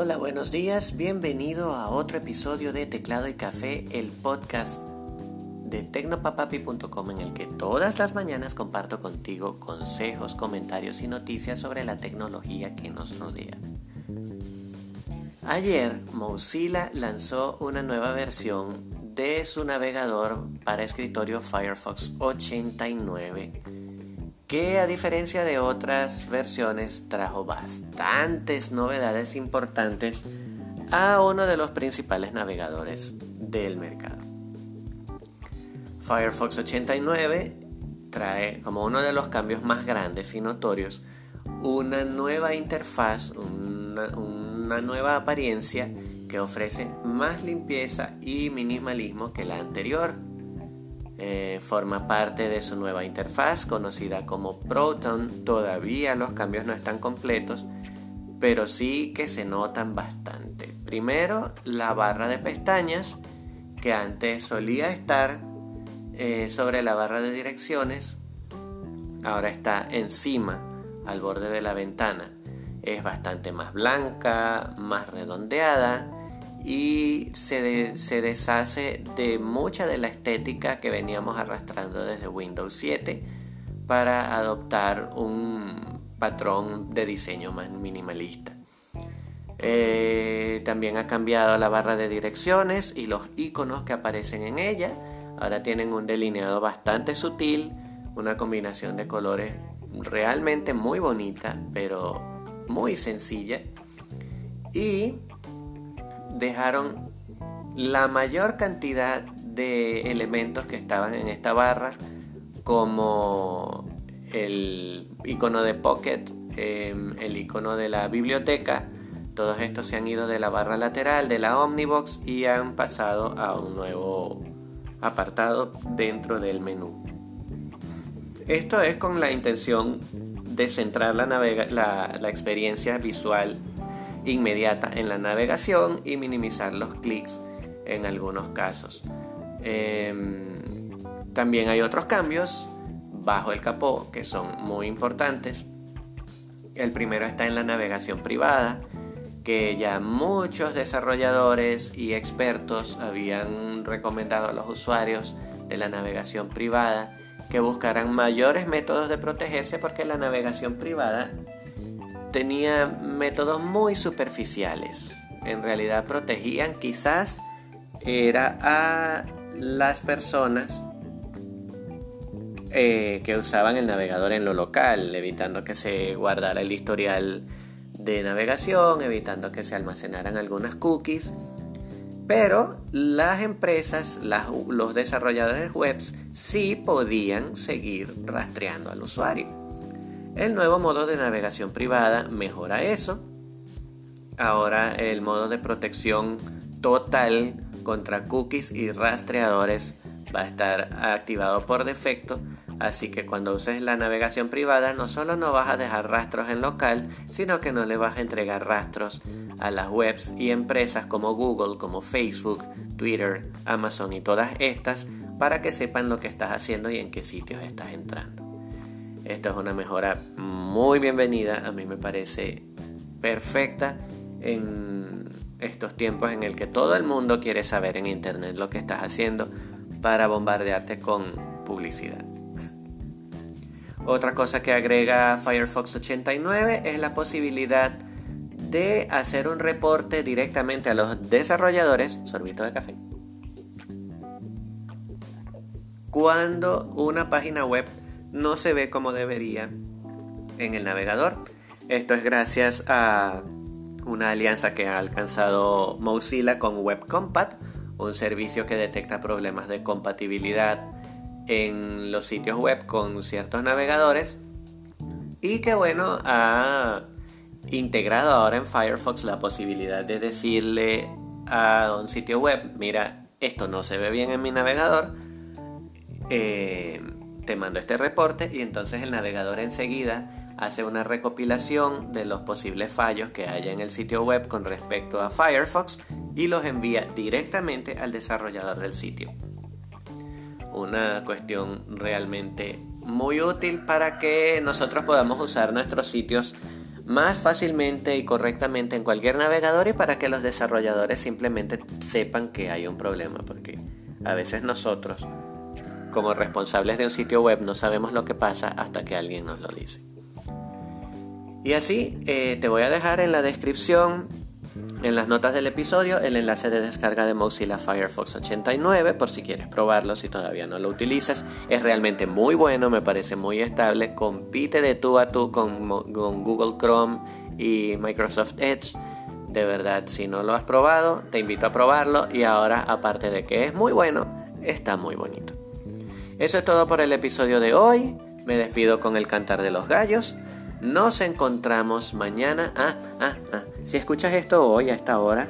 Hola, buenos días, bienvenido a otro episodio de Teclado y Café, el podcast de tecnopapapi.com en el que todas las mañanas comparto contigo consejos, comentarios y noticias sobre la tecnología que nos rodea. Ayer Mozilla lanzó una nueva versión de su navegador para escritorio Firefox 89 que a diferencia de otras versiones trajo bastantes novedades importantes a uno de los principales navegadores del mercado. Firefox 89 trae como uno de los cambios más grandes y notorios una nueva interfaz, una, nueva apariencia que ofrece más limpieza y minimalismo que la anterior eh, forma parte de su nueva interfaz conocida como Proton. Todavía los cambios no están completos, pero sí que se notan bastante. Primero, la barra de pestañas, que antes solía estar eh, sobre la barra de direcciones, ahora está encima, al borde de la ventana. Es bastante más blanca, más redondeada y se, se, deshace de mucha de la estética que veníamos arrastrando desde Windows 7 para adoptar un patrón de diseño más minimalista. Eh, también ha cambiado la barra de direcciones y los iconos que aparecen en ella. Ahora tienen un delineado bastante sutil, una combinación de colores realmente muy bonita, pero muy sencilla. Y dejaron la mayor cantidad de elementos que estaban en esta barra, como el icono de Pocket, em, el icono de la biblioteca. Todos estos se han ido de la barra lateral de la Omnibox y han pasado a un nuevo apartado dentro del menú. Esto es con la intención de centrar la, la experiencia visual inmediata en la navegación y minimizar los clics en algunos casos. Em, también hay otros cambios bajo el capó que son muy importantes. El primero está en la navegación privada, que ya muchos desarrolladores y expertos habían recomendado a los usuarios de la navegación privada que buscaran mayores métodos de protegerse porque la navegación privada tenía métodos muy superficiales. En realidad protegían quizás era a las personas eh, que usaban el navegador en lo local, evitando que se guardara el historial de navegación, evitando que se almacenaran algunas cookies. Pero las empresas, los desarrolladores webs, sí podían seguir rastreando al usuario. El nuevo modo de navegación privada mejora eso. Ahora el modo de protección total contra cookies y rastreadores va a estar activado por defecto. Así que cuando uses la navegación privada no solo no vas a dejar rastros en local, sino que no le vas a entregar rastros a las webs y empresas como Google, como Facebook, Twitter, Amazon y todas estas para que sepan lo que estás haciendo y en qué sitios estás entrando. Esto es una mejora muy bienvenida, a mí me parece perfecta en estos tiempos en el que todo el mundo quiere saber en internet lo que estás haciendo para bombardearte con publicidad. Otra cosa que agrega Firefox 89 es la posibilidad de hacer un reporte directamente a los desarrolladores, sorbito de café, cuando una página web no se ve como debería en el navegador. Esto es gracias a una alianza que ha alcanzado Mozilla con WebCompat, un servicio que detecta problemas de compatibilidad en los sitios web con ciertos navegadores y que bueno ha integrado ahora en Firefox la posibilidad de decirle a un sitio web mira esto no se ve bien en mi navegador eh, te mando este reporte y entonces el navegador enseguida hace una recopilación de los posibles fallos que haya en el sitio web con respecto a Firefox y los envía directamente al desarrollador del sitio. Una cuestión realmente muy útil para que nosotros podamos usar nuestros sitios más fácilmente y correctamente en cualquier navegador y para que los desarrolladores simplemente sepan que hay un problema, porque a veces nosotros, como responsables de un sitio web, no sabemos lo que pasa hasta que alguien nos lo dice. Y así eh, te voy a dejar en la descripción en las notas del episodio el enlace de descarga de Mozilla Firefox 89 por si quieres probarlo si todavía no lo utilizas. Es realmente muy bueno, me parece muy estable, compite de tú a tú con, Google Chrome y Microsoft Edge. De verdad, si no lo has probado, te invito a probarlo y ahora, aparte de que es muy bueno, está muy bonito. Eso es todo por el episodio de hoy. Me despido con el cantar de los gallos. Nos encontramos mañana. Ah, ah, ah. Si escuchas esto hoy a esta hora,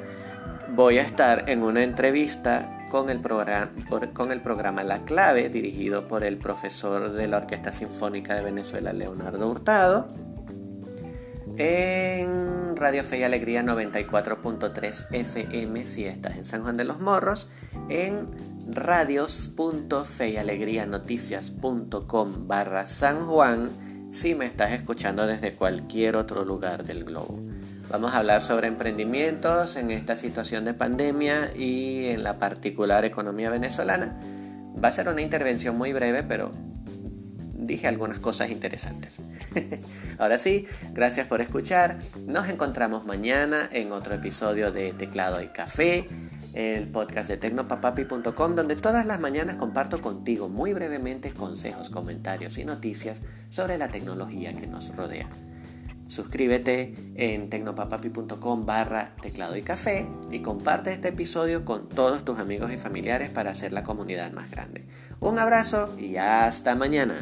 voy a estar en una entrevista con el, programa, con el programa La Clave, dirigido por el profesor de la Orquesta Sinfónica de Venezuela, Leonardo Hurtado, en Radio Fe y Alegría 94.3 FM, si estás en San Juan de los Morros, en radios.feyalegrianoticias.com barra San Juan si me estás escuchando desde cualquier otro lugar del globo. Vamos a hablar sobre emprendimientos en esta situación de pandemia y en la particular economía venezolana. Va a ser una intervención muy breve, pero dije algunas cosas interesantes. Ahora sí, gracias por escuchar. Nos encontramos mañana en otro episodio de Teclado y Café el podcast de tecnopapapi.com donde todas las mañanas comparto contigo muy brevemente consejos, comentarios y noticias sobre la tecnología que nos rodea. Suscríbete en tecnopapapi.com barra teclado y café y comparte este episodio con todos tus amigos y familiares para hacer la comunidad más grande. Un abrazo y hasta mañana.